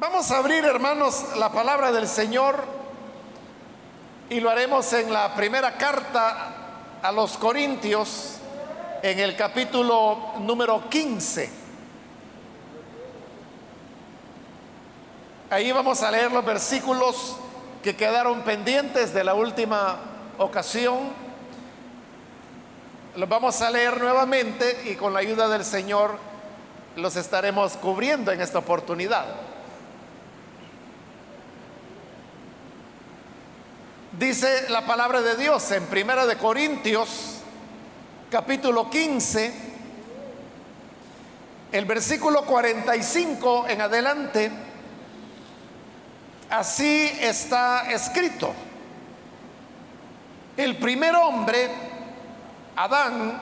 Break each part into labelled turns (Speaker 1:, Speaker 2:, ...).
Speaker 1: Vamos a abrir, hermanos, la palabra del Señor y lo haremos en la primera carta a los Corintios, en el capítulo número 15. Ahí vamos a leer los versículos que quedaron pendientes de la última ocasión. Los vamos a leer nuevamente y con la ayuda del Señor los estaremos cubriendo en esta oportunidad. Dice la palabra de Dios en Primera de Corintios, capítulo 15, el versículo 45 en adelante, así está escrito. El primer hombre, Adán,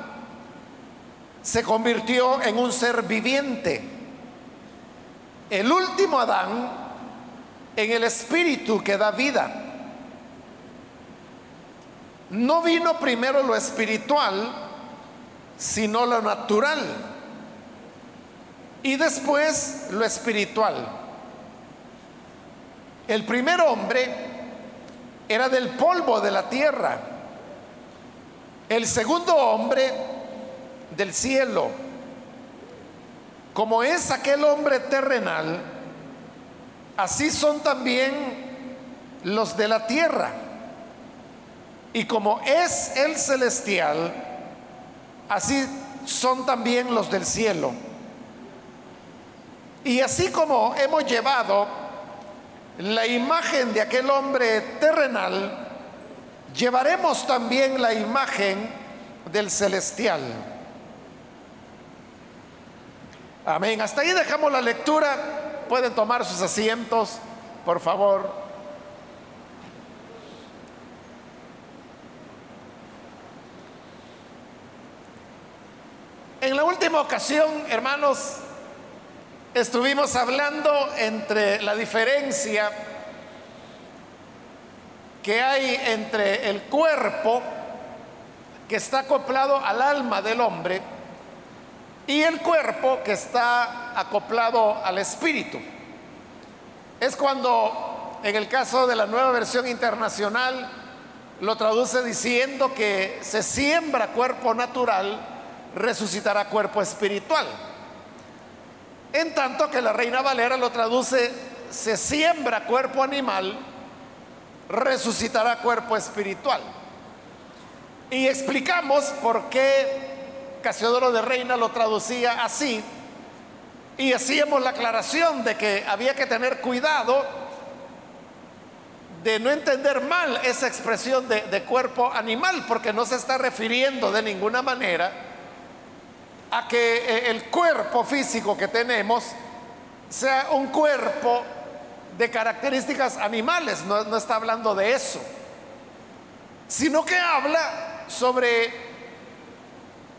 Speaker 1: se convirtió en un ser viviente. El último Adán, en el espíritu que da vida. No vino primero lo espiritual, sino lo natural. Y después lo espiritual. El primer hombre era del polvo de la tierra. El segundo hombre del cielo. Como es aquel hombre terrenal, así son también los de la tierra. Y como es el celestial, así son también los del cielo. Y así como hemos llevado la imagen de aquel hombre terrenal, llevaremos también la imagen del celestial. Amén. Hasta ahí dejamos la lectura. Pueden tomar sus asientos, por favor. La última ocasión, hermanos, estuvimos hablando entre la diferencia que hay entre el cuerpo que está acoplado al alma del hombre y el cuerpo que está acoplado al espíritu. Es cuando, en el caso de la nueva versión internacional, lo traduce diciendo que se siembra cuerpo natural resucitará cuerpo espiritual. En tanto que la Reina Valera lo traduce, se siembra cuerpo animal, resucitará cuerpo espiritual. Y explicamos por qué Casiodoro de Reina lo traducía así. Y hacíamos la aclaración de que había que tener cuidado de no entender mal esa expresión de, cuerpo animal, porque no se está refiriendo de ninguna manera a que eh, el cuerpo físico que tenemos sea un cuerpo de características animales, no, no, está hablando de eso, sino que habla sobre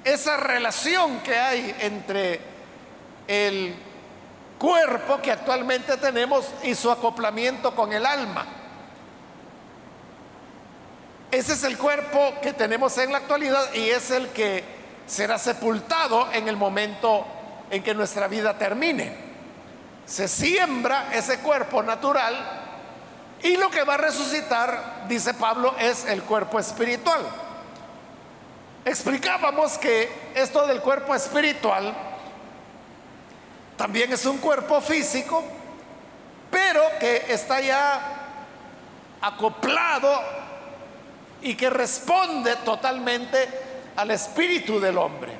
Speaker 1: esa relación que hay entre el cuerpo que actualmente tenemos y su acoplamiento con el alma. Ese es el cuerpo que tenemos en la actualidad y es el que será sepultado en el momento en que nuestra vida termine. Se siembra ese cuerpo natural y lo que va a resucitar, dice Pablo, es el cuerpo espiritual. Explicábamos que esto del cuerpo espiritual también es un cuerpo físico, pero que está ya acoplado y que responde totalmente al espíritu del hombre.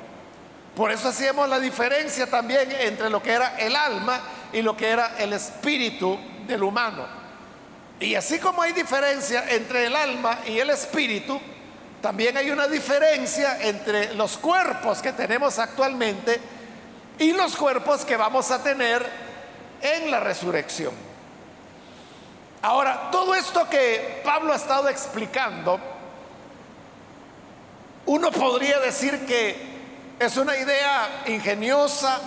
Speaker 1: Por eso hacíamos la diferencia también entre lo que era el alma y lo que era el espíritu del humano. Y así como hay diferencia entre el alma y el espíritu, también hay una diferencia entre los cuerpos que tenemos actualmente y los cuerpos que vamos a tener en la resurrección. Ahora, todo esto que Pablo ha estado explicando, uno podría decir que es una idea ingeniosa.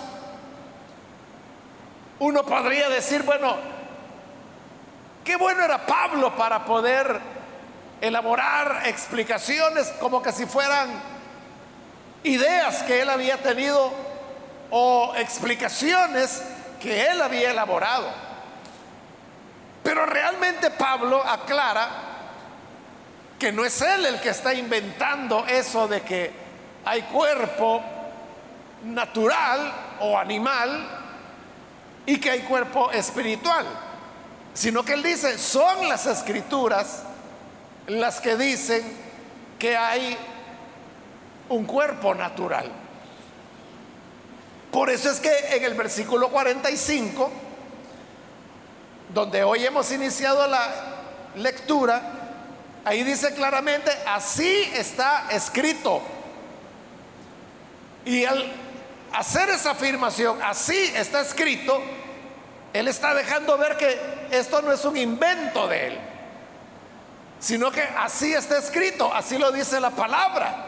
Speaker 1: Uno podría decir, bueno, qué bueno era Pablo para poder elaborar explicaciones como que si fueran ideas que él había tenido o explicaciones que él había elaborado. Pero realmente Pablo aclara que no es él el que está inventando eso de que hay cuerpo natural o animal y que hay cuerpo espiritual, sino que él dice, son las escrituras las que dicen que hay un cuerpo natural. Por eso es que en el versículo 45, donde hoy hemos iniciado la lectura, ahí dice claramente, así está escrito. Y al hacer esa afirmación, así está escrito, él está dejando ver que esto no es un invento de él, sino que así está escrito, así lo dice la palabra.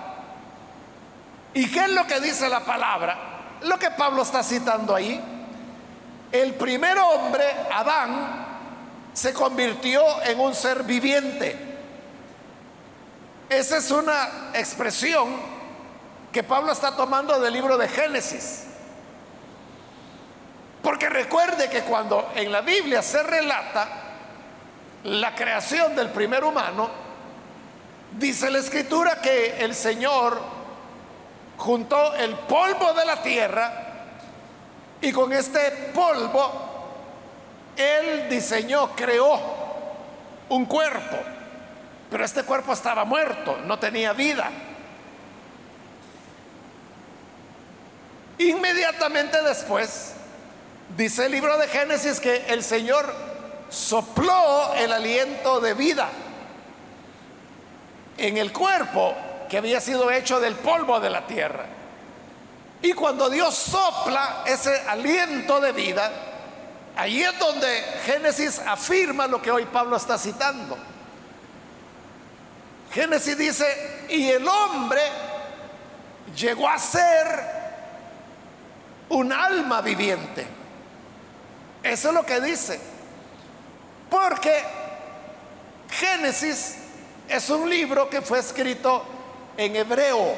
Speaker 1: ¿Y qué es lo que dice la palabra? Lo que Pablo está citando ahí. El primer hombre, Adán, se convirtió en un ser viviente. Esa es una expresión que Pablo está tomando del libro de Génesis. Porque recuerde que cuando en la Biblia se relata la creación del primer humano, dice la escritura que el Señor juntó el polvo de la tierra y con este polvo Él diseñó, creó un cuerpo, pero este cuerpo estaba muerto, no tenía vida. Inmediatamente después, dice el libro de Génesis que el Señor sopló el aliento de vida en el cuerpo que había sido hecho del polvo de la tierra. Y cuando Dios sopla ese aliento de vida, ahí es donde Génesis afirma lo que hoy Pablo está citando. Génesis dice, y el hombre llegó a ser un alma viviente. Eso es lo que dice. Porque Génesis es un libro que fue escrito en hebreo.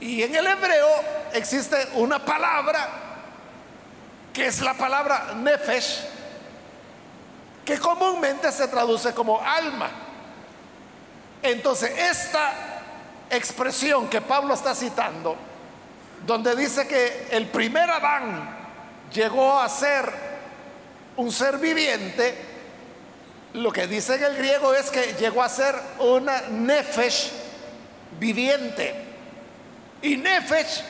Speaker 1: Y en el hebreo existe una palabra que es la palabra nefesh, que comúnmente se traduce como alma. Entonces, esta expresión que Pablo está citando, donde dice que el primer Adán llegó a ser un ser viviente, lo que dice en el griego es que llegó a ser una nefesh viviente. Y nefesh,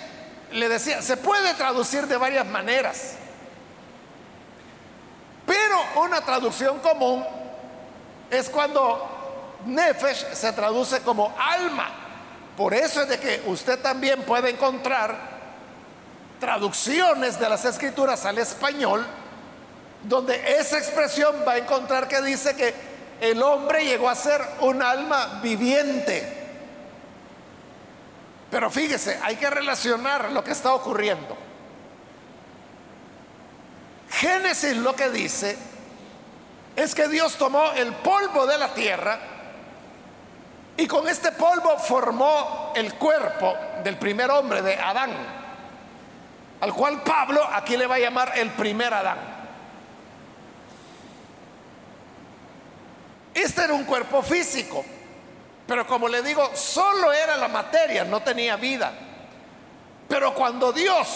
Speaker 1: le decía, se puede traducir de varias maneras. Pero una traducción común es cuando nefesh se traduce como alma. Por eso es de que usted también puede encontrar traducciones de las escrituras al español, donde esa expresión va a encontrar que dice que el hombre llegó a ser un alma viviente. Pero fíjese, hay que relacionar lo que está ocurriendo. Génesis lo que dice es que Dios tomó el polvo de la tierra, y con este polvo formó el cuerpo del primer hombre, de Adán, al cual Pablo aquí le va a llamar el primer Adán. Este era un cuerpo físico, pero como le digo, solo era la materia, no tenía vida. Pero cuando Dios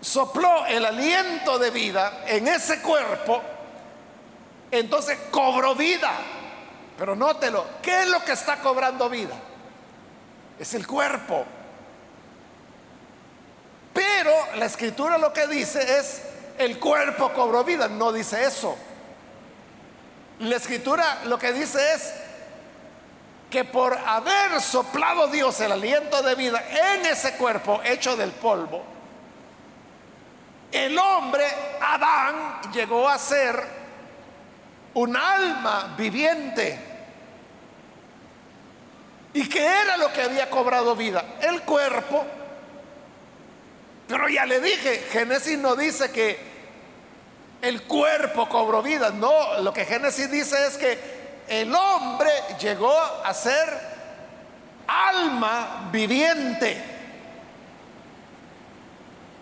Speaker 1: sopló el aliento de vida en ese cuerpo, entonces cobró vida. Pero nótelo, ¿qué es lo que está cobrando vida? Es el cuerpo. Pero la escritura lo que dice es, el cuerpo cobró vida, no dice eso. La escritura lo que dice es que por haber soplado Dios el aliento de vida en ese cuerpo hecho del polvo, el hombre, Adán, llegó a ser un alma viviente. ¿Y qué era lo que había cobrado vida? El cuerpo. Pero ya le dije, Génesis no dice que el cuerpo cobró vida. No, lo que Génesis dice es que el hombre llegó a ser alma viviente.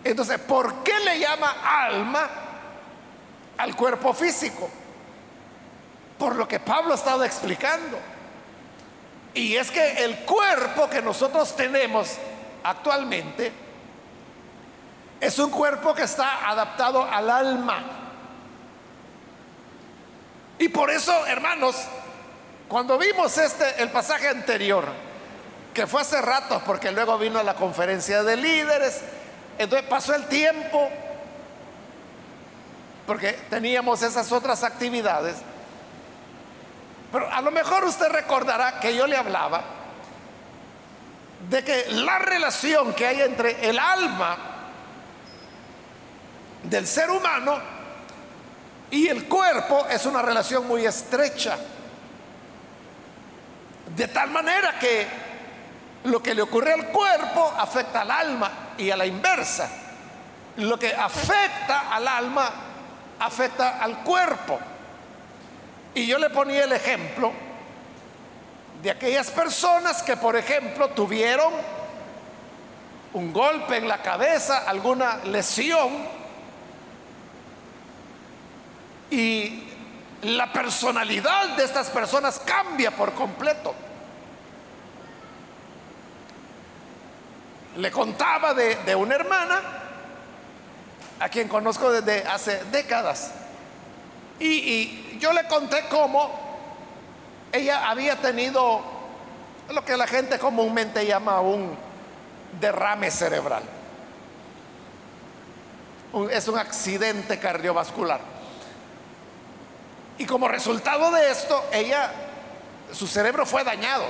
Speaker 1: Entonces, ¿por qué le llama alma? al cuerpo físico, por lo que Pablo ha estado explicando. Y es que el cuerpo que nosotros tenemos actualmente es un cuerpo que está adaptado al alma. Y por eso, hermanos, cuando vimos este el pasaje anterior, que fue hace rato porque luego vino la conferencia de líderes, entonces pasó el tiempo porque teníamos esas otras actividades. Pero a lo mejor usted recordará que yo le hablaba de que la relación que hay entre el alma del ser humano y el cuerpo es una relación muy estrecha. De tal manera que lo que le ocurre al cuerpo afecta al alma y a la inversa. Lo que afecta al alma afecta al cuerpo. Y yo le ponía el ejemplo de aquellas personas que, por ejemplo, tuvieron un golpe en la cabeza, alguna lesión, y la personalidad de estas personas cambia por completo. Le contaba de, una hermana a quien conozco desde hace décadas. Y, yo le conté cómo ella había tenido lo que la gente comúnmente llama un derrame cerebral. es un accidente cardiovascular. Y como resultado de esto, ella, su cerebro fue dañado.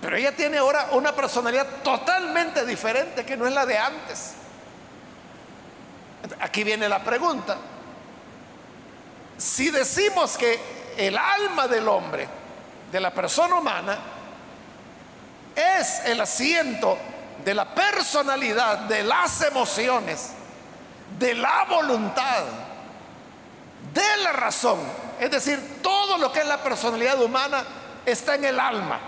Speaker 1: Pero ella tiene ahora una personalidad totalmente diferente que no es la de antes. Aquí viene la pregunta. Si decimos que el alma del hombre, de la persona humana, es el asiento de la personalidad, de las emociones, de la voluntad, de la razón, es decir, todo lo que es la personalidad humana está en el alma.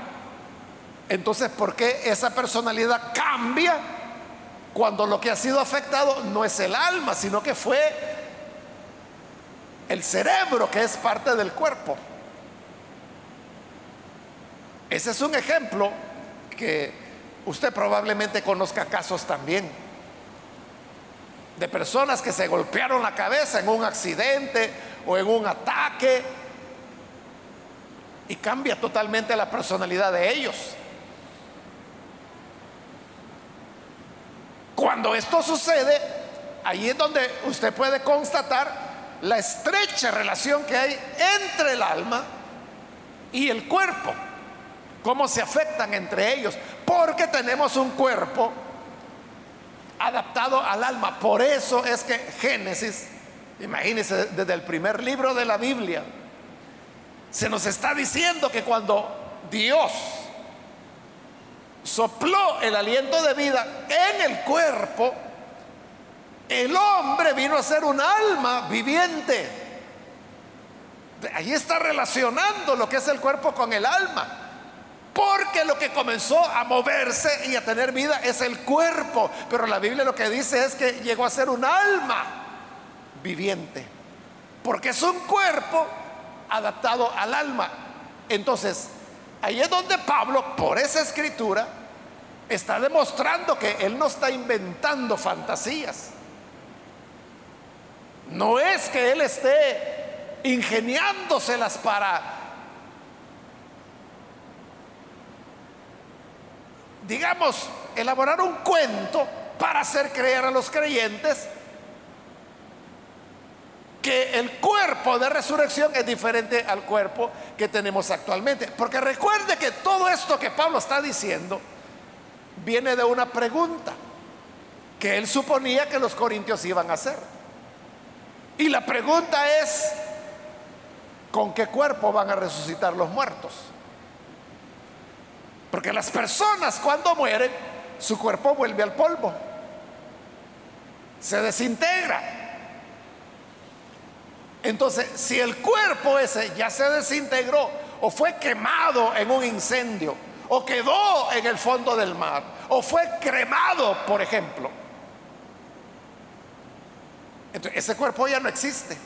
Speaker 1: Entonces, ¿por qué esa personalidad cambia cuando lo que ha sido afectado no es el alma, sino que fue el cerebro que es parte del cuerpo. Ese es un ejemplo que usted probablemente conozca casos también de personas que se golpearon la cabeza en un accidente o en un ataque y cambia totalmente la personalidad de ellos. Cuando esto sucede, ahí es donde usted puede constatar la estrecha relación que hay entre el alma y el cuerpo, cómo se afectan entre ellos, porque tenemos un cuerpo adaptado al alma. Por eso es que Génesis, imagínense desde el primer libro de la Biblia, se nos está diciendo que cuando Dios sopló el aliento de vida en el cuerpo, el hombre vino a ser un alma viviente. Ahí está relacionando lo que es el cuerpo con el alma. Porque lo que comenzó a moverse y a tener vida es el cuerpo. Pero la Biblia lo que dice es que llegó a ser un alma viviente. Porque es un cuerpo adaptado al alma. Entonces, ahí es donde Pablo, por esa escritura, está demostrando que él no está inventando fantasías. No es que él esté ingeniándoselas para, digamos, elaborar un cuento para hacer creer a los creyentes que el cuerpo de resurrección es diferente al cuerpo que tenemos actualmente. Porque recuerde que todo esto que Pablo está diciendo viene de una pregunta que él suponía que los corintios iban a hacer. Y la pregunta es, ¿con qué cuerpo van a resucitar los muertos? Porque las personas cuando mueren, su cuerpo vuelve al polvo, se desintegra. Entonces, si el cuerpo ese ya se desintegró o fue quemado en un incendio o quedó en el fondo del mar o fue cremado, por ejemplo, Entonces, ese cuerpo ya no existe.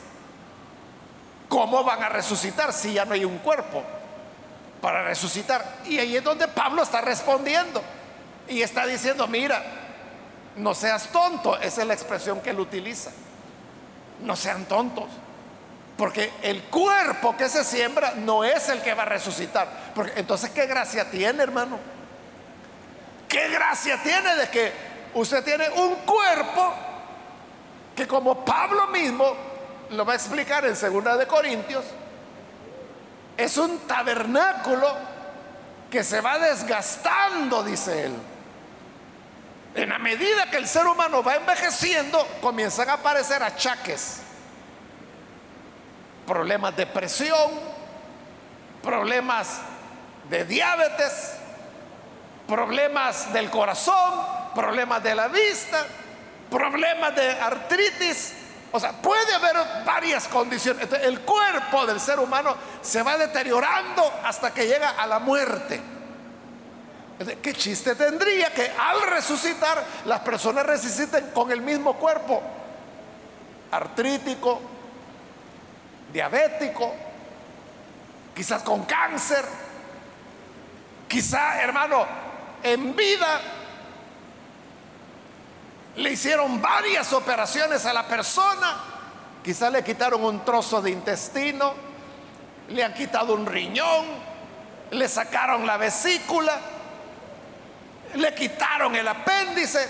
Speaker 1: ¿Cómo van a resucitar si ya no hay un cuerpo para resucitar? Y ahí es donde Pablo está respondiendo y está diciendo, mira, no seas tonto, esa es la expresión que él utiliza. No sean tontos. Porque el cuerpo que se siembra no es el que va a resucitar. Porque entonces, ¿qué gracia tiene, hermano? ¿Qué gracia tiene de que usted tiene un cuerpo que como Pablo mismo lo va a explicar en Segunda de Corintios, es un tabernáculo que se va desgastando, dice él. En la medida que el ser humano va envejeciendo, comienzan a aparecer achaques, problemas de presión, problemas de diabetes, problemas del corazón, problemas de la vista, problemas de artritis. O sea, puede haber varias condiciones. el cuerpo del ser humano se va deteriorando hasta que llega a la muerte. ¿Qué chiste tendría que al resucitar las personas resuciten con el mismo cuerpo? Artrítico, diabético, quizás con cáncer, quizá, hermano, en vida le hicieron varias operaciones a la persona, quizá le quitaron un trozo de intestino, le han quitado un riñón, le sacaron la vesícula le quitaron el apéndice.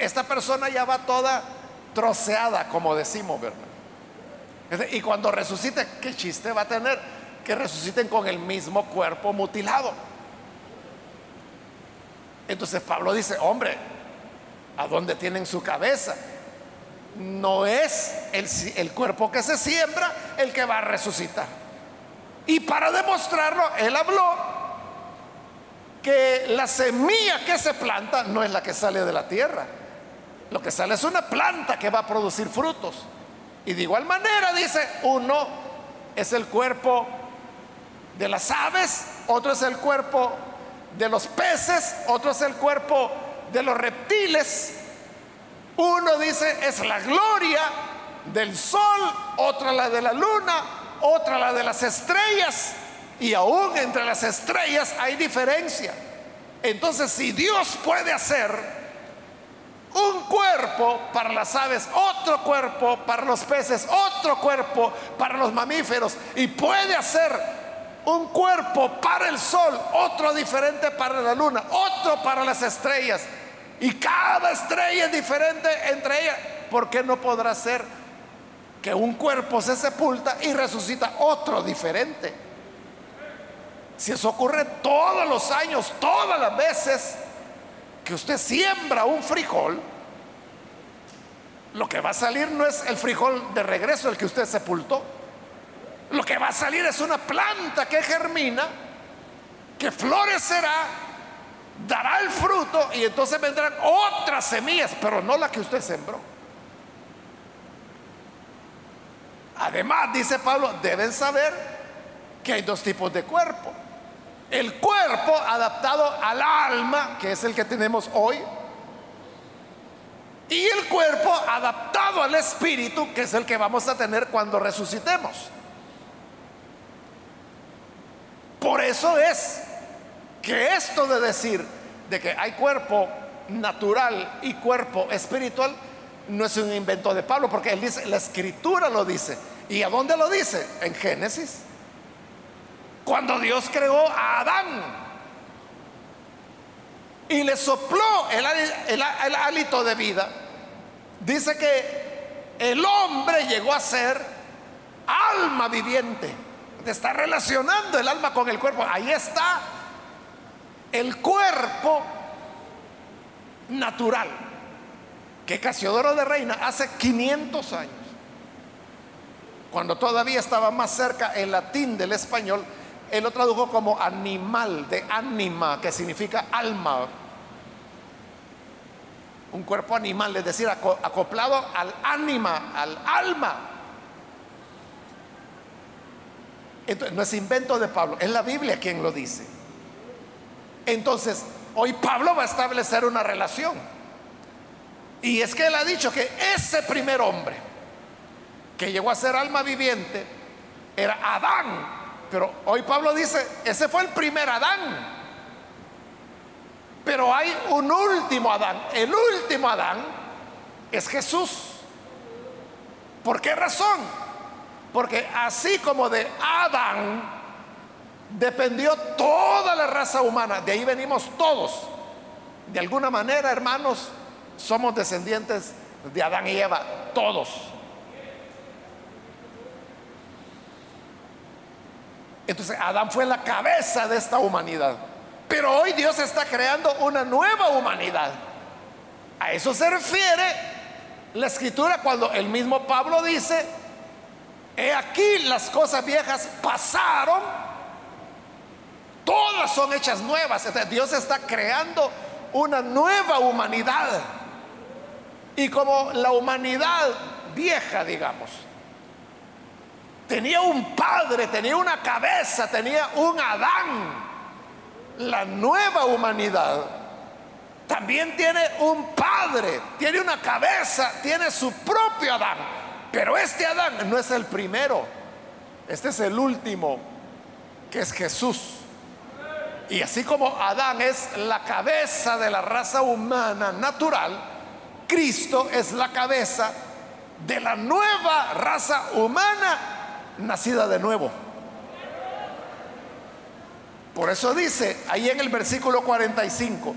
Speaker 1: Esta persona ya va toda troceada, como decimos, ¿verdad? Y cuando resucite, ¿qué chiste va a tener? Que resuciten con el mismo cuerpo mutilado. Entonces Pablo dice, hombre, ¿a dónde tienen su cabeza? No es el, el cuerpo que se siembra el que va a resucitar. Y para demostrarlo, él habló que la semilla que se planta no es la que sale de la tierra. Lo que sale es una planta que va a producir frutos. Y de igual manera dice, uno es el cuerpo de las aves, otro es el cuerpo de los peces, otro es el cuerpo de los reptiles. Uno dice es la gloria del sol, otra la de la luna, otra la de las estrellas. Y aún entre las estrellas hay diferencia. Entonces, si Dios puede hacer un cuerpo para las aves, otro cuerpo para los peces, otro cuerpo para los mamíferos, y puede hacer un cuerpo para el sol, otro diferente para la luna, otro para las estrellas, y cada estrella es diferente entre ellas, ¿por qué no podrá ser que un cuerpo se sepulta y resucita otro diferente? Si eso ocurre todos los años, todas las veces que usted siembra un frijol, lo que va a salir no es el frijol de regreso, el que usted sepultó. Lo que va a salir es una planta que germina, que florecerá, dará el fruto y entonces vendrán otras semillas, pero no la que usted sembró. Además, dice Pablo, deben saber que hay dos tipos de cuerpo. El cuerpo adaptado al alma, que es el que tenemos hoy, y el cuerpo adaptado al espíritu, que es el que vamos a tener cuando resucitemos. Por eso es que esto de decir de que hay cuerpo natural y cuerpo espiritual no es un invento de Pablo, porque él dice, la escritura lo dice. ¿Y a dónde lo dice? En Génesis. Cuando Dios creó a Adán y le sopló el, hálito de vida, dice que el hombre llegó a ser alma viviente. Está relacionando el alma con el cuerpo. Ahí está el cuerpo natural que Casiodoro de Reina hace 500 años, cuando todavía estaba más cerca el latín del español, él lo tradujo como animal, de ánima, que significa alma. Un cuerpo animal, es decir, acoplado al ánima, al alma. No es invento de Pablo, es la Biblia quien lo dice. Entonces, hoy Pablo va a establecer una relación. Y es que él ha dicho que ese primer hombre que llegó a ser alma viviente era Adán. Pero hoy Pablo dice, ese fue el primer Adán. Pero hay un último Adán. El último Adán es Jesús. ¿Por qué razón? Porque así como de Adán dependió toda la raza humana, de ahí venimos todos. De alguna manera, hermanos, somos descendientes de Adán y Eva, todos. Entonces Adán fue la cabeza de esta humanidad. Pero hoy Dios está creando una nueva humanidad. A eso se refiere la escritura cuando el mismo Pablo dice, he aquí las cosas viejas pasaron, todas son hechas nuevas. Dios está creando una nueva humanidad. Y como la humanidad vieja, digamos, tenía un padre, tenía una cabeza, tenía un Adán, la nueva humanidad también tiene un padre, tiene una cabeza, tiene su propio Adán. Pero este Adán no es el primero, este es el último, que es Jesús. Y así como Adán es la cabeza de la raza humana natural, Cristo es la cabeza de la nueva raza humana nacida de nuevo. Por eso dice ahí en el versículo 45,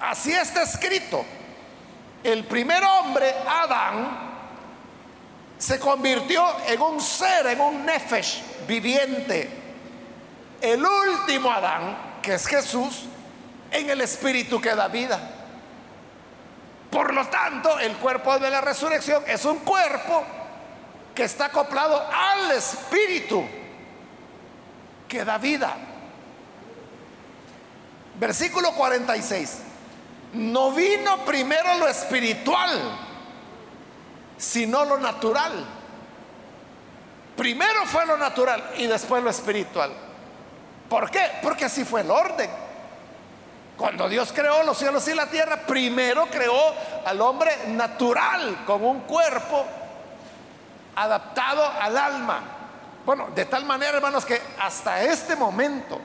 Speaker 1: así está escrito, el primer hombre, Adán, se convirtió en un ser, en un nefesh viviente. El último Adán, que es Jesús, en el espíritu que da vida. Por lo tanto, el cuerpo de la resurrección es un cuerpo que está acoplado al espíritu que da vida. Versículo 46. No vino primero lo espiritual, sino lo natural. Primero fue lo natural y después lo espiritual. ¿Por qué? Porque así fue el orden. Cuando Dios creó los cielos y la tierra, primero creó al hombre natural, con un cuerpo adaptado al alma. Bueno, de tal manera, hermanos, que hasta este momento,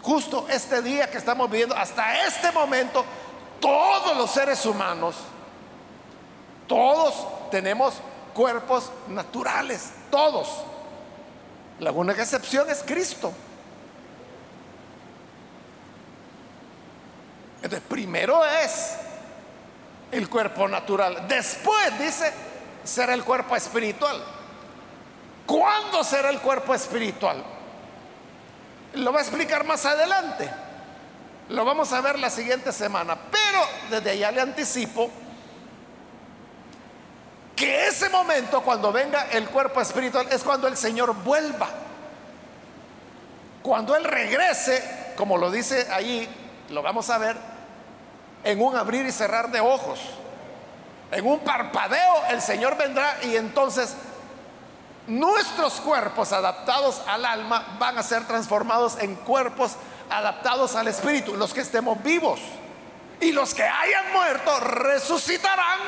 Speaker 1: justo este día que estamos viviendo, hasta este momento, todos los seres humanos, todos tenemos cuerpos naturales, todos. La única excepción es Cristo. Entonces, primero es el cuerpo natural. Después dice, será el cuerpo espiritual. ¿Cuándo será el cuerpo espiritual? Lo va a explicar más adelante. Lo vamos a ver la siguiente semana. Pero desde allá le anticipo que ese momento, cuando venga el cuerpo espiritual, es cuando el Señor vuelva. Cuando Él regrese, como lo dice ahí, lo vamos a ver, en un abrir y cerrar de ojos. En un parpadeo el Señor vendrá y entonces nuestros cuerpos adaptados al alma van a ser transformados en cuerpos adaptados al espíritu, los que estemos vivos. Y los que hayan muerto resucitarán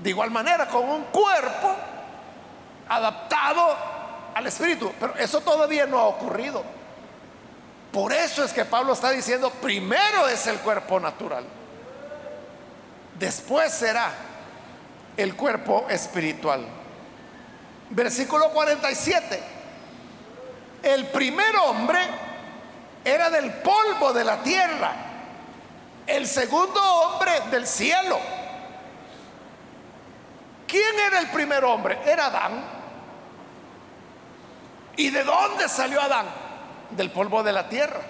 Speaker 1: de igual manera con un cuerpo adaptado al espíritu. Pero eso todavía no ha ocurrido. Por eso es que Pablo está diciendo, primero es el cuerpo natural, después será el cuerpo espiritual. Versículo 47. El primer hombre era del polvo de la tierra, el segundo hombre del cielo. ¿Quién era el primer hombre? Era Adán. ¿Y de dónde salió Adán? Del polvo de la tierra.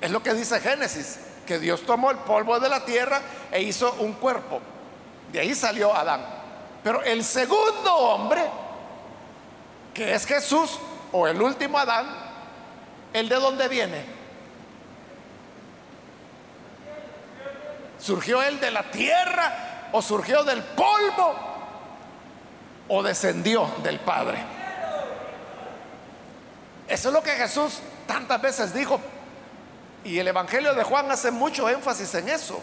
Speaker 1: Es lo que dice Génesis, que Dios tomó el polvo de la tierra e hizo un cuerpo. De ahí salió Adán. Pero el segundo hombre, que es Jesús, o el último Adán, ¿el de dónde viene? ¿Surgió él de la tierra o surgió del polvo o descendió del Padre? Eso es lo que Jesús tantas veces dijo. Y el Evangelio de Juan hace mucho énfasis en eso.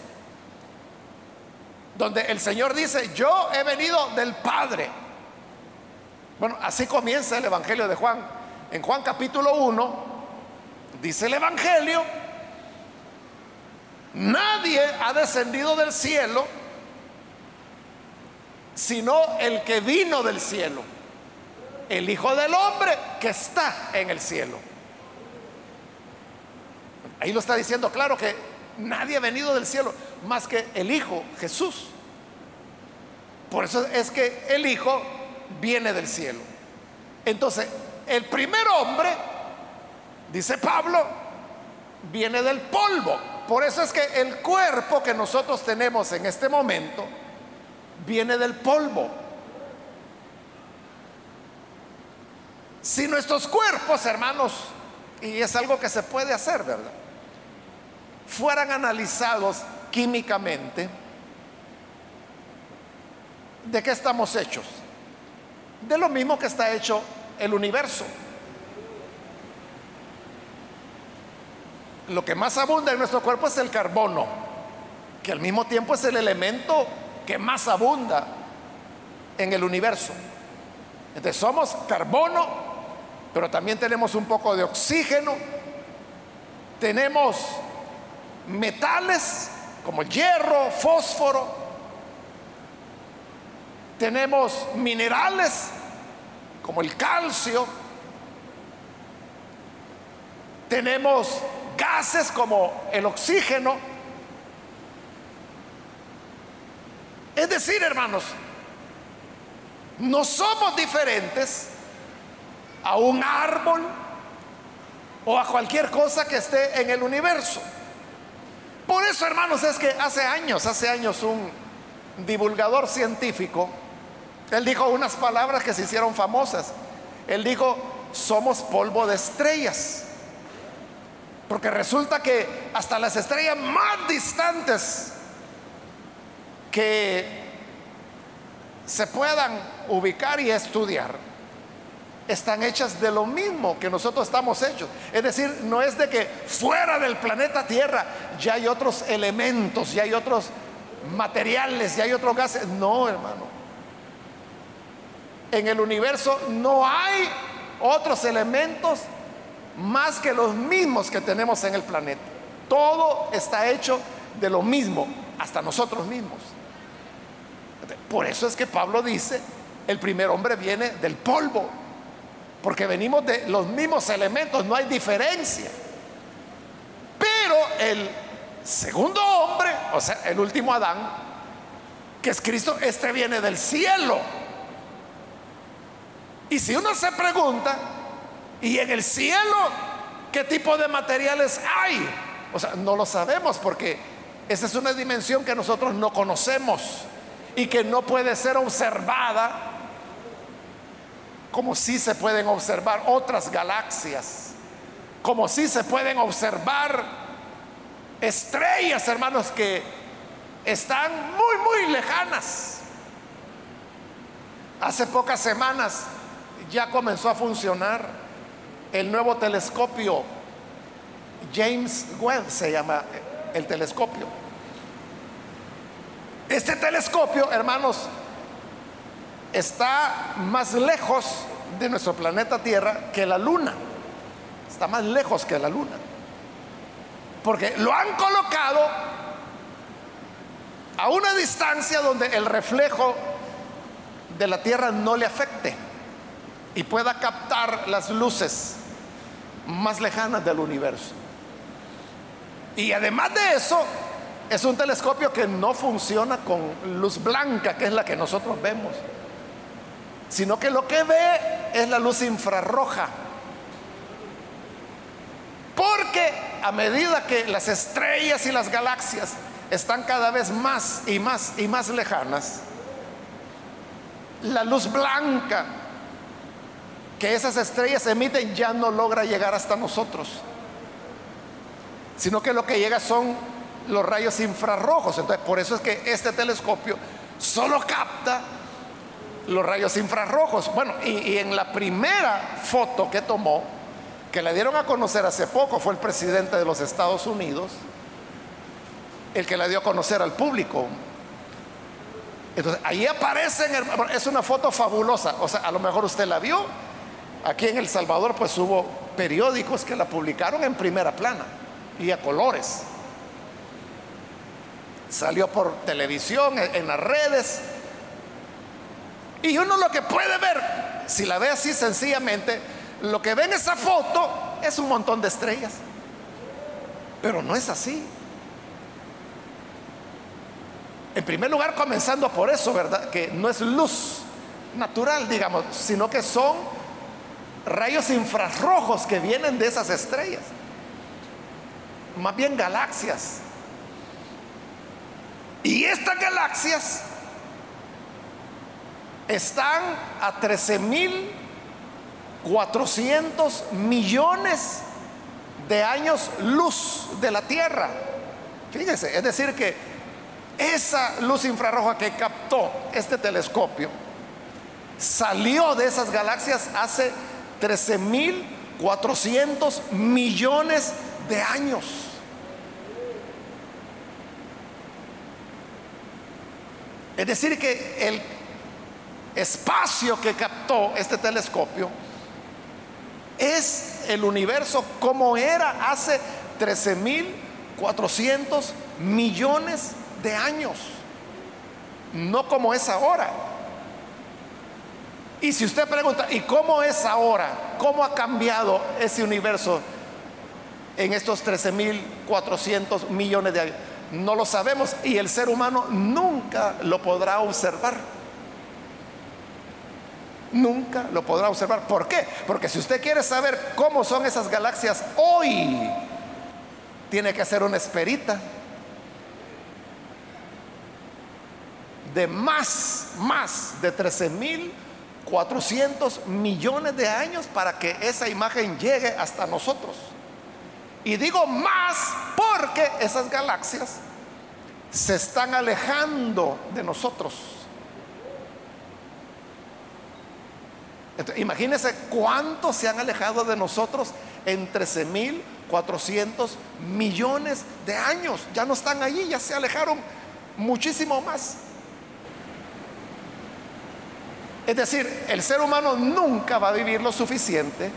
Speaker 1: donde el Señor dice, yo he venido del Padre. Bueno, así comienza el Evangelio de Juan. En Juan capítulo 1, dice el Evangelio, nadie ha descendido del cielo, sino el que vino del cielo, el Hijo del Hombre que está en el cielo. Ahí lo está diciendo claro que nadie ha venido del cielo más que el Hijo, Jesús. Por eso es que el Hijo viene del cielo. Entonces, el primer hombre, dice Pablo, viene del polvo. Por eso es que el cuerpo que nosotros tenemos en este momento viene del polvo. Si nuestros cuerpos, hermanos, y es algo que se puede hacer, ¿verdad? Fueran analizados químicamente, ¿de qué estamos hechos? De lo mismo que está hecho el universo. Lo que más abunda en nuestro cuerpo es el carbono, que al mismo tiempo es el elemento que más abunda en el universo. Entonces somos carbono, pero también tenemos un poco de oxígeno, tenemos metales como el hierro, fósforo, tenemos minerales como el calcio, tenemos gases como el oxígeno. Es decir, hermanos, no somos diferentes a un árbol o a cualquier cosa que esté en el universo. Por eso, hermanos, es que hace años, hace años un divulgador científico, él dijo unas palabras que se hicieron famosas. Él dijo, somos polvo de estrellas. Porque resulta que hasta las estrellas más distantes que se puedan ubicar y estudiar están hechas de lo mismo que nosotros estamos hechos. Es decir, no es de que fuera del planeta Tierra ya hay otros elementos, ya hay otros materiales, ya hay otros gases. No, hermano. En el universo no hay otros elementos más que los mismos que tenemos en el planeta. Todo está hecho de lo mismo, hasta nosotros mismos. Por eso es que Pablo dice, el primer hombre viene del polvo, porque venimos de los mismos elementos, no hay diferencia. Pero el segundo hombre, o sea, el último Adán, que es Cristo, este viene del cielo. Y si uno se pregunta, ¿y en el cielo qué tipo de materiales hay? O sea, no lo sabemos porque esa es una dimensión que nosotros no conocemos y que no puede ser observada como si se pueden observar otras galaxias, como si se pueden observar estrellas, hermanos, que están muy, muy lejanas. Hace pocas semanas ya comenzó a funcionar el nuevo telescopio. James Webb se llama el telescopio. Este telescopio, hermanos, está más lejos de nuestro planeta Tierra que la Luna. Está más lejos que la Luna. Porque lo han colocado a una distancia donde el reflejo de la Tierra no le afecte y pueda captar las luces más lejanas del universo. Y además de eso, es un telescopio que no funciona con luz blanca, que es la que nosotros vemos, sino que lo que ve es la luz infrarroja. Porque a medida que las estrellas y las galaxias están cada vez más y más y más lejanas, la luz blanca que esas estrellas emiten ya no logra llegar hasta nosotros, sino que lo que llega son los rayos infrarrojos. Entonces, por eso es que este telescopio solo capta los rayos infrarrojos. Bueno, y, en la primera foto que tomó, que le dieron a conocer hace poco, fue el presidente de los Estados Unidos, el que la dio a conocer al público. Entonces, ahí aparecen, es una foto fabulosa, o sea, a lo mejor usted la vio. Aquí en El Salvador, pues hubo periódicos que la publicaron en primera plana y a colores. Salió por televisión, en las redes. Y uno lo que puede ver, si la ve así sencillamente, lo que ve en esa foto es un montón de estrellas. Pero no es así. En primer lugar, comenzando por eso, ¿verdad? Que no es luz natural, digamos, sino que son rayos infrarrojos que vienen de esas estrellas. Más bien galaxias. Y estas galaxias están a 13.400 millones de años luz de la Tierra. Fíjense, es decir que esa luz infrarroja que captó este telescopio salió de esas galaxias hace 13.400 millones de años. Es decir, que el espacio que captó este telescopio es el universo como era hace 13.400 millones de años, no como es ahora. Y si usted pregunta, ¿y cómo es ahora? ¿Cómo ha cambiado ese universo en estos 13.400 millones de años? No lo sabemos y el ser humano nunca lo podrá observar. Nunca lo podrá observar. ¿Por qué? Porque si usted quiere saber cómo son esas galaxias hoy, tiene que hacer una esperita de más, más de 13 mil 400 millones de años para que esa imagen llegue hasta nosotros. Y digo más porque esas galaxias se están alejando de nosotros. imagínense cuántos se han alejado de nosotros en 13 mil 400 millones de años. Ya no están allí, ya se alejaron muchísimo más. Es decir, el ser humano nunca va a vivir lo suficiente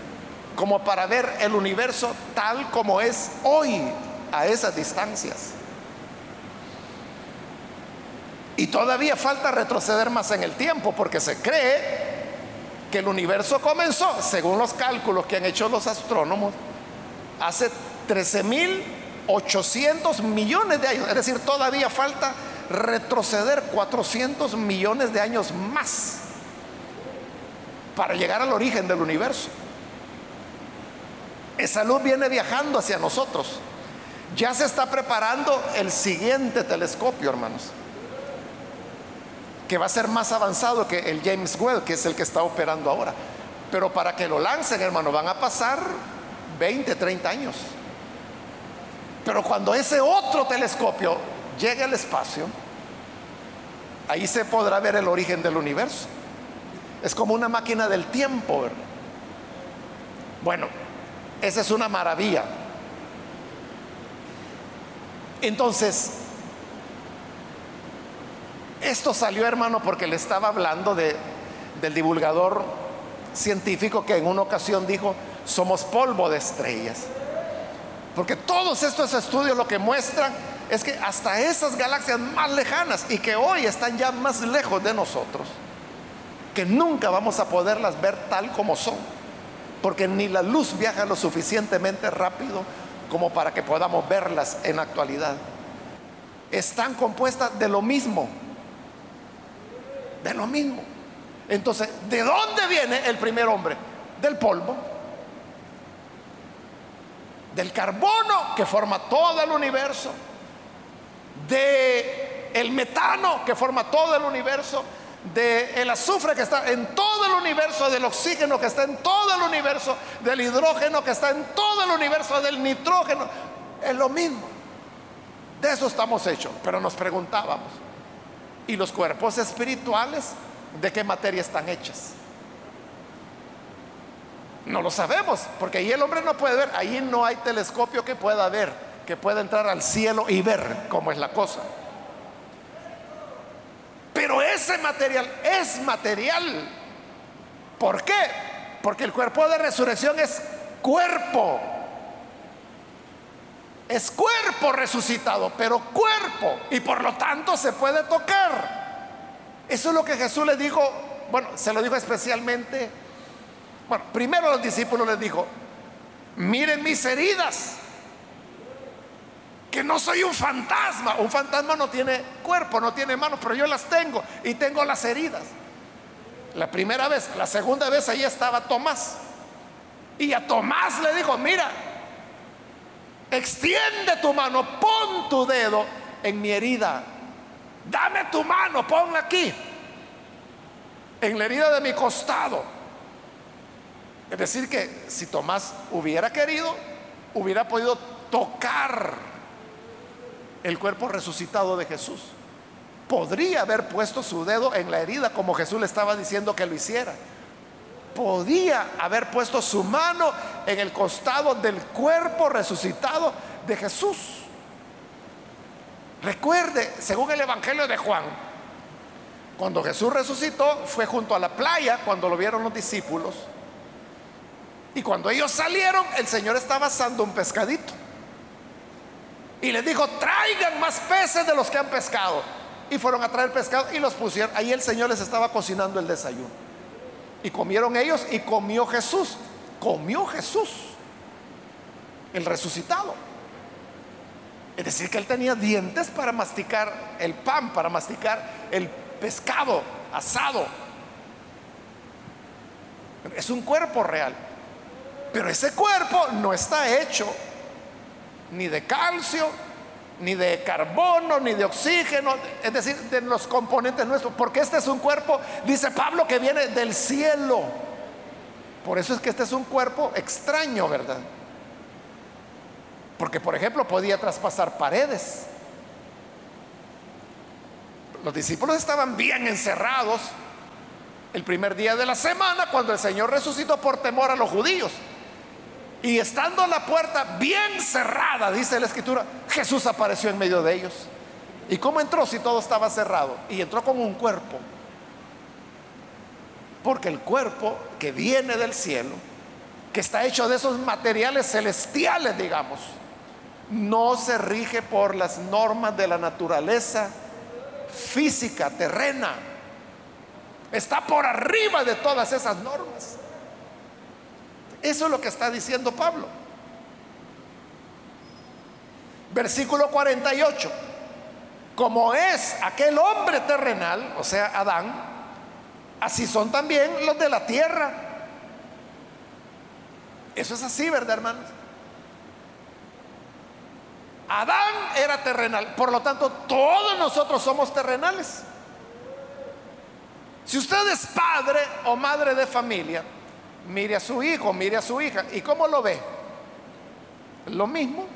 Speaker 1: como para ver el universo tal como es hoy a esas distancias. Y todavía falta retroceder más en el tiempo porque se cree que el universo comenzó, según los cálculos que han hecho los astrónomos, hace 13.800 millones de años. Es decir, todavía falta retroceder 400 millones de años más para llegar al origen del universo. Esa luz viene viajando hacia nosotros. Ya se está preparando el siguiente telescopio, hermanos, que va a ser más avanzado que el James Webb, que es el que está operando ahora. Pero para que lo lancen, hermano, van a pasar 20, 30 años. Pero cuando ese otro telescopio llegue al espacio, ahí se podrá ver el origen del universo. Es como una máquina del tiempo. Bueno, esa es una maravilla. Entonces, esto salió, hermano, porque le estaba hablando de, del divulgador científico que en una ocasión dijo, somos polvo de estrellas. Porque todos estos estudios lo que muestran es que hasta esas galaxias más lejanas y que hoy están ya más lejos de nosotros, que nunca vamos a poderlas ver tal como son, porque ni la luz viaja lo suficientemente rápido como para que podamos verlas en la actualidad. Están compuestas de lo mismo, de lo mismo. Entonces, ¿de dónde viene el primer hombre? Del polvo, del carbono que forma todo el universo, de el metano que forma todo el universo, del azufre que está en todo el universo, del oxígeno que está en todo el universo, del hidrógeno que está en todo el universo, del nitrógeno. Es lo mismo. De eso estamos hechos. Pero nos preguntábamos, ¿y los cuerpos espirituales de qué materia están hechas? No lo sabemos, porque ahí el hombre no puede ver, ahí no hay telescopio que pueda ver, que pueda entrar al cielo y ver cómo es la cosa. Pero ese material es material. ¿Por qué? Porque el cuerpo de resurrección es cuerpo. Es cuerpo resucitado, pero cuerpo. Y por lo tanto se puede tocar. Eso es lo que Jesús le dijo, bueno, se lo dijo especialmente, bueno, primero a los discípulos les dijo, miren mis heridas, que no soy un fantasma. Un fantasma no tiene cuerpo, no tiene manos, pero yo las tengo y tengo las heridas. La primera vez, la segunda vez ahí estaba Tomás. Y a Tomás le dijo, mira, extiende tu mano, pon tu dedo en mi herida. Dame tu mano, ponla aquí, en la herida de mi costado. Es decir, que si Tomás hubiera querido, hubiera podido tocar el cuerpo resucitado de Jesús. Podría haber puesto su dedo en la herida como Jesús le estaba diciendo que lo hiciera. Podía haber puesto su mano en el costado del cuerpo resucitado de Jesús. Recuerde, según el Evangelio de Juan, cuando Jesús resucitó fue junto a la playa cuando lo vieron los discípulos. Y cuando ellos salieron, el Señor estaba asando un pescadito. Y les dijo, traigan más peces de los que han pescado. Y fueron a traer pescado y los pusieron. Ahí el Señor les estaba cocinando el desayuno. Y comieron ellos y comió Jesús. Comió Jesús. El resucitado. Es decir, que él tenía dientes para masticar el pan, para masticar el pescado asado. Es un cuerpo real. Pero ese cuerpo no está hecho ni de calcio, ni de carbono, ni de oxígeno, es decir, de los componentes nuestros, porque este es un cuerpo, dice Pablo, que viene del cielo. Por eso es que este es un cuerpo extraño, ¿verdad? Porque, por ejemplo, podía traspasar paredes. Los discípulos estaban bien encerrados el primer día de la semana cuando el Señor resucitó por temor a los judíos. Y estando la puerta bien cerrada, dice la escritura, Jesús apareció en medio de ellos. ¿Y cómo entró si todo estaba cerrado? Y entró con un cuerpo. Porque el cuerpo que viene del cielo, que está hecho de esos materiales celestiales, digamos, no se rige por las normas de la naturaleza física, terrena. Está por arriba de todas esas normas. Eso es lo que está diciendo Pablo. Versículo 48. Como es aquel hombre terrenal, o sea, Adán, así son también los de la tierra. Eso es así, ¿verdad, hermanos? Adán era terrenal, por lo tanto todos nosotros somos terrenales. Si usted es padre o madre de familia, mire a su hijo, mire a su hija. ¿Y cómo lo ve? Lo mismo.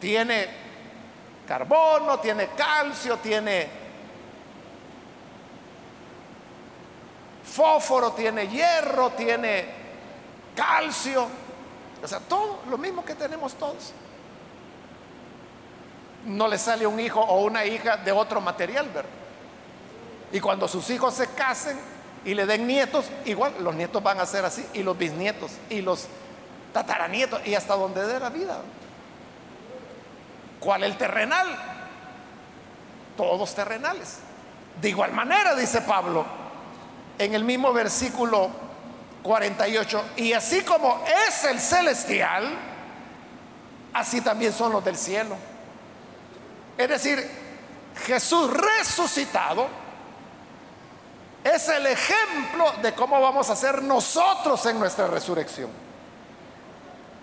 Speaker 1: Tiene carbono, tiene calcio, tiene fósforo, tiene hierro, tiene calcio. O sea, todo lo mismo que tenemos todos. No le sale un hijo o una hija de otro material, ¿verdad? Y cuando sus hijos se casen, y le den nietos, igual los nietos van a ser así, y los bisnietos, y los tataranietos, y hasta donde dé la vida. ¿Cuál el terrenal? Todos terrenales. De igual manera, dice Pablo, en el mismo versículo 48, y así como es el celestial, así también son los del cielo. Es decir, Jesús resucitado, es el ejemplo de cómo vamos a ser nosotros en nuestra resurrección.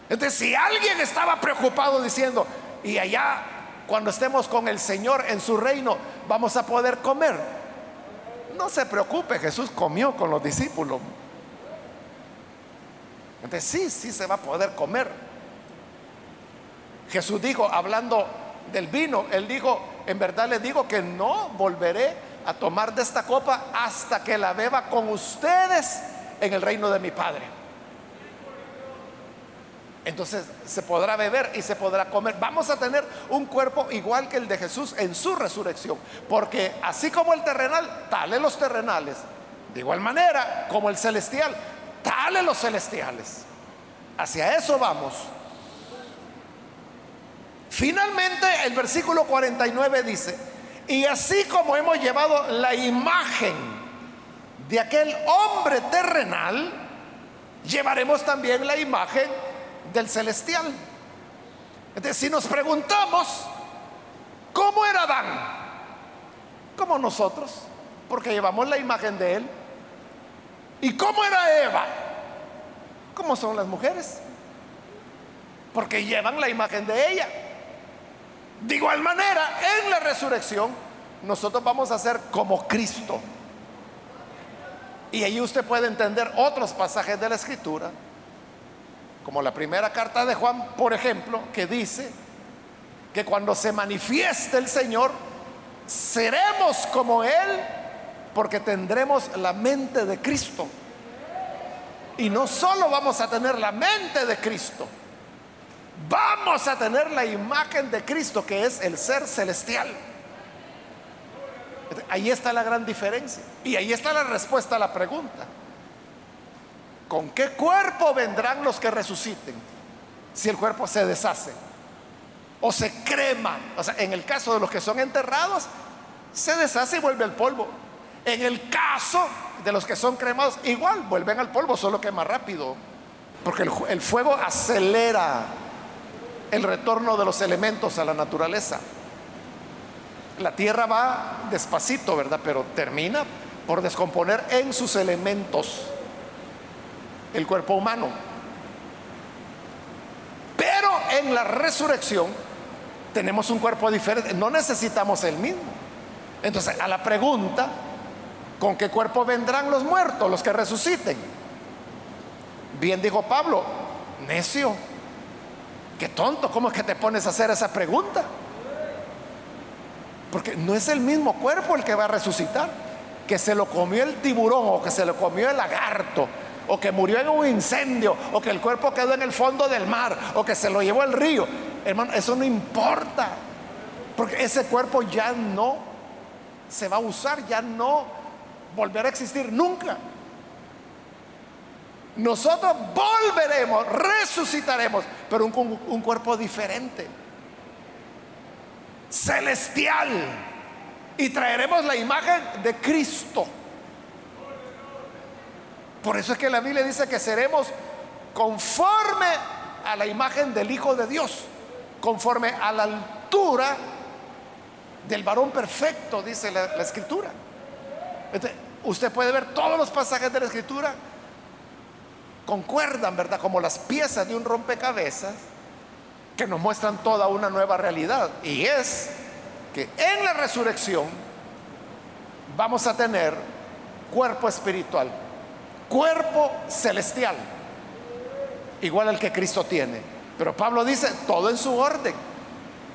Speaker 1: Entonces, si alguien estaba preocupado diciendo, y allá cuando estemos con el Señor en su reino, vamos a poder comer, no se preocupe, Jesús comió con los discípulos. Entonces, sí, sí se va a poder comer. Jesús dijo, hablando del vino, él dijo, en verdad les digo que no volveré a tomar de esta copa hasta que la beba con ustedes en el reino de mi Padre. entonces se podrá beber y se podrá comer. Vamos a tener un cuerpo igual que el de Jesús en su resurrección. Porque así como el terrenal, tales los terrenales. De igual manera como el celestial, tales los celestiales. Hacia eso vamos. Finalmente el versículo 49 dice, y así como hemos llevado la imagen de aquel hombre terrenal, llevaremos también la imagen del celestial. Entonces, si nos preguntamos, ¿cómo era Adán? Como nosotros, porque llevamos la imagen de él. ¿Y cómo era Eva? Como son las mujeres, porque llevan la imagen de ella. De igual manera, en la resurrección, nosotros vamos a ser como Cristo. Y ahí usted puede entender otros pasajes de la Escritura, como la primera carta de Juan, por ejemplo, que dice que cuando se manifieste el Señor, seremos como Él, porque tendremos la mente de Cristo. Y no solo vamos a tener la mente de Cristo, vamos a tener la imagen de Cristo, que es el ser celestial. Ahí está la gran diferencia. Y ahí está la respuesta a la pregunta. ¿Con qué cuerpo vendrán los que resuciten? Si el cuerpo se deshace o se crema. O sea, en el caso de los que son enterrados, se deshace y vuelve al polvo. En el caso de los que son cremados, igual vuelven al polvo, solo que más rápido. Porque el, fuego acelera el retorno de los elementos a la naturaleza. La tierra va despacito, ¿verdad? Pero termina por descomponer en sus elementos el cuerpo humano. Pero en la resurrección tenemos un cuerpo diferente, no necesitamos el mismo. Entonces, a la pregunta, ¿con qué cuerpo vendrán los muertos, los que resuciten? Bien dijo Pablo, necio, qué tonto, ¿cómo es que te pones a hacer esa pregunta? Porque no es el mismo cuerpo el que va a resucitar, que se lo comió el tiburón o que se lo comió el lagarto o que murió en un incendio o que el cuerpo quedó en el fondo del mar o que se lo llevó el río. Hermano, eso no importa, porque ese cuerpo ya no se va a usar, ya no volverá a existir nunca. Nosotros volveremos, resucitaremos, pero un, cuerpo diferente celestial y traeremos la imagen de Cristo. Por eso es que la Biblia dice que seremos conforme a la imagen del Hijo de Dios, conforme a la altura del varón perfecto, dice la, escritura. usted puede ver todos los pasajes de la escritura, concuerdan, ¿verdad? Como las piezas de un rompecabezas que nos muestran toda una nueva realidad. Y es que en la resurrección vamos a tener cuerpo espiritual, cuerpo celestial, igual al que Cristo tiene. Pero Pablo dice, todo en su orden.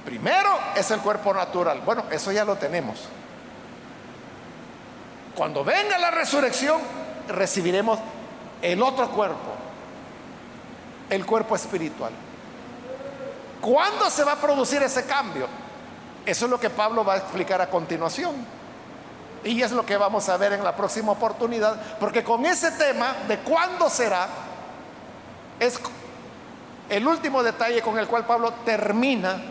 Speaker 1: Primero es el cuerpo natural. Bueno, eso ya lo tenemos. Cuando venga la resurrección, recibiremos el otro cuerpo, el cuerpo espiritual. ¿Cuándo se va a producir ese cambio? Eso es lo que Pablo va a explicar a continuación. Y es lo que vamos a ver en la próxima oportunidad, porque con ese tema de cuándo será, es el último detalle con el cual Pablo termina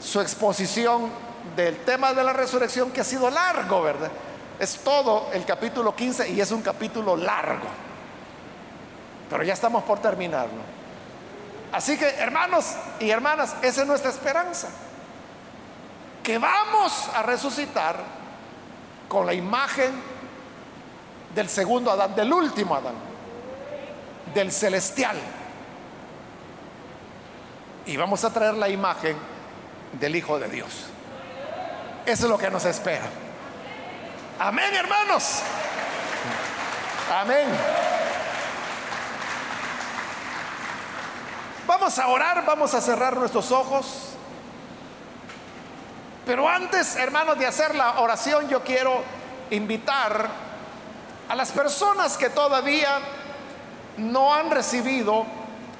Speaker 1: su exposición del tema de la resurrección, que ha sido largo, ¿verdad? Es todo el capítulo 15 y es un capítulo largo. Pero ya estamos por terminarlo. Así que, hermanos y hermanas, esa es nuestra esperanza. Que vamos a resucitar con la imagen del segundo Adán, del último Adán, del celestial. Y vamos a traer la imagen del Hijo de Dios. Eso es lo que nos espera. Amén, hermanos. Amén. Vamos a orar, vamos a cerrar nuestros ojos. Pero antes, hermanos, de hacer la oración, yo quiero invitar a las personas que todavía no han recibido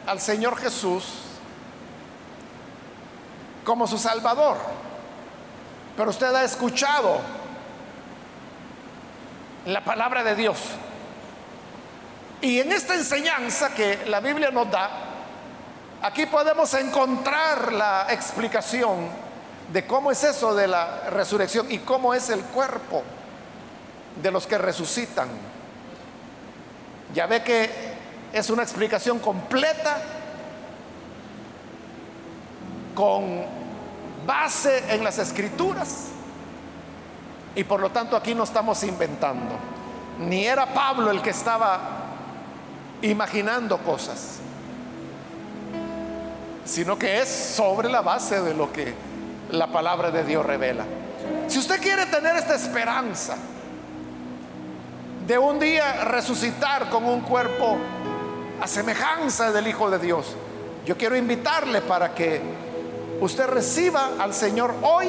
Speaker 1: al Señor Jesús como su Salvador, pero usted ha escuchado la palabra de Dios. Y en esta enseñanza que la Biblia nos da, aquí podemos encontrar la explicación de cómo es eso de la resurrección y cómo es el cuerpo de los que resucitan. Ya ve que es una explicación completa con base en las escrituras y por lo tanto aquí no estamos inventando. Ni era Pablo el que estaba imaginando cosas, sino que es sobre la base de lo que la palabra de Dios revela. Si usted quiere tener esta esperanza de un día resucitar con un cuerpo a semejanza del Hijo de Dios, yo quiero invitarle para que usted reciba al Señor hoy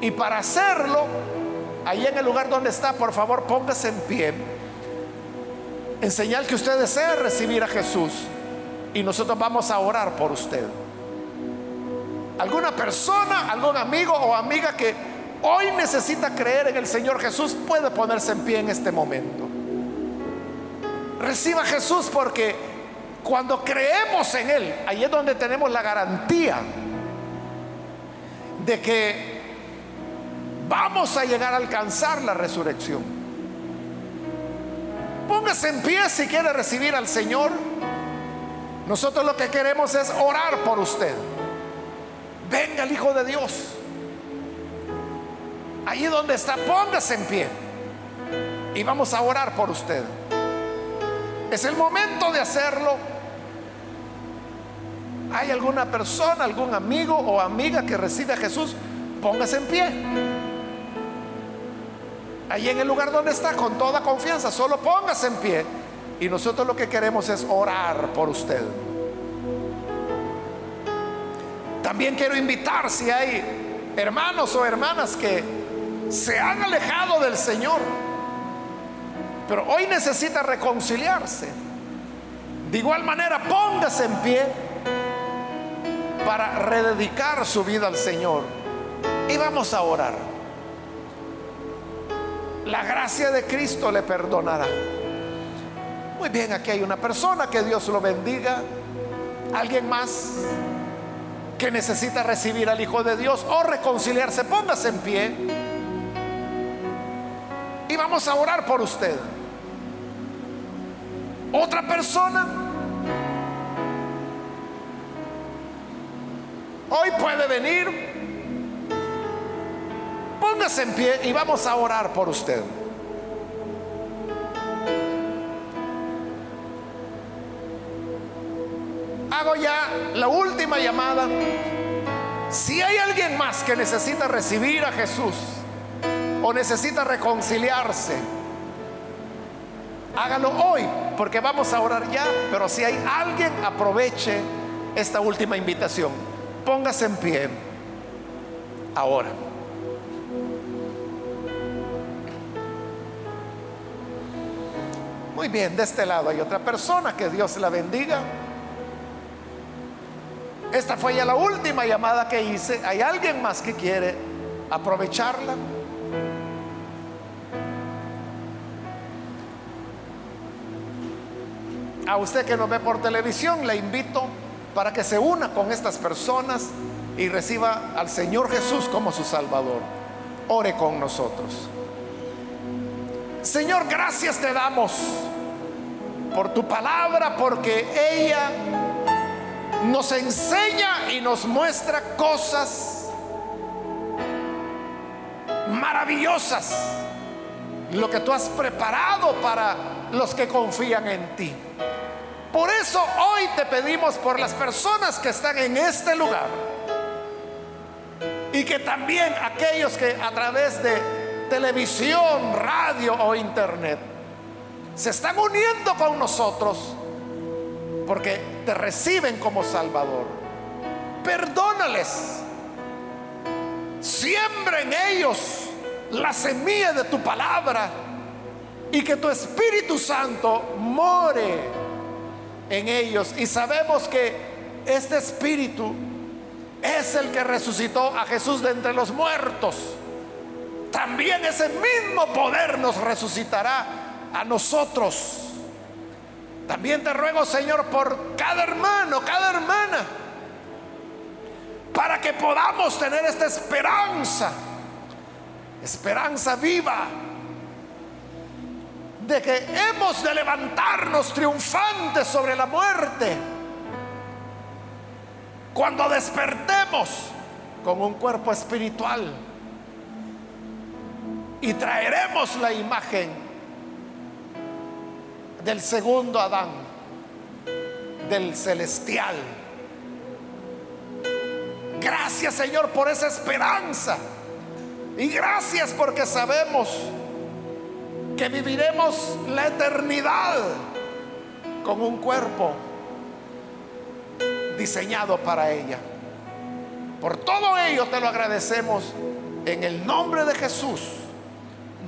Speaker 1: y para hacerlo, ahí en el lugar donde está, por favor, póngase en pie. En señal que usted desea recibir a Jesús y nosotros vamos a orar por usted. Alguna persona, algún amigo o amiga que hoy necesita creer en el Señor Jesús puede ponerse en pie en este momento. Reciba a Jesús porque cuando creemos en Él, ahí es donde tenemos la garantía de que vamos a llegar a alcanzar la resurrección. Póngase en pie si quiere recibir al Señor. Nosotros lo que queremos es orar por usted. Venga el Hijo de Dios. Allí donde está, póngase en pie. Y vamos a orar por usted. Es el momento de hacerlo. ¿Hay alguna persona, algún amigo o amiga que recibe a Jesús? Póngase en pie. Ahí en el lugar donde está, con toda confianza, solo póngase en pie. Y nosotros lo que queremos es orar por usted. También quiero invitar si hay hermanos o hermanas que se han alejado del Señor, pero hoy necesita reconciliarse. De igual manera, póngase en pie para rededicar su vida al Señor. Y vamos a orar. La gracia de Cristo le perdonará. Muy bien, aquí hay una persona, que Dios lo bendiga. Alguien más que necesita recibir al Hijo de Dios o reconciliarse, póngase en pie. Y vamos a orar por usted. Otra persona. Hoy puede venir. Póngase en pie y vamos a orar por usted. Hago ya la última llamada. Si hay alguien más que necesita recibir a Jesús o necesita reconciliarse, hágalo hoy, porque vamos a orar ya, pero si hay alguien, aproveche esta última invitación. Póngase en pie ahora. Muy bien, de este lado hay otra persona, que Dios la bendiga. Esta fue ya la última llamada que hice. ¿Hay alguien más que quiere aprovecharla? A usted que nos ve por televisión, le invito para que se una con estas personas y reciba al Señor Jesús como su Salvador. Ore con nosotros. Señor, gracias te damos por tu palabra, porque ella nos enseña y nos muestra cosas maravillosas, lo que tú has preparado para los que confían en ti. Por eso hoy te pedimos por las personas que están en este lugar y que también aquellos que a través de televisión, radio o internet se están uniendo con nosotros porque te reciben como Salvador. Perdónales. Siembra en ellos la semilla de tu palabra y que tu Espíritu Santo more en ellos. Y sabemos que este espíritu es el que resucitó a Jesús de entre los muertos. También ese mismo poder nos resucitará a nosotros. También te ruego, Señor, por cada hermano, cada hermana, para que podamos tener esta esperanza, esperanza viva, de que hemos de levantarnos triunfantes sobre la muerte cuando despertemos con un cuerpo espiritual y traeremos la imagen del segundo Adán, del celestial. Gracias Señor por esa esperanza. Y gracias porque sabemos que viviremos la eternidad con un cuerpo diseñado para ella. Por todo ello te lo agradecemos en el nombre de Jesús,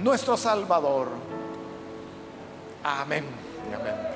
Speaker 1: nuestro Salvador. Amén. Amén.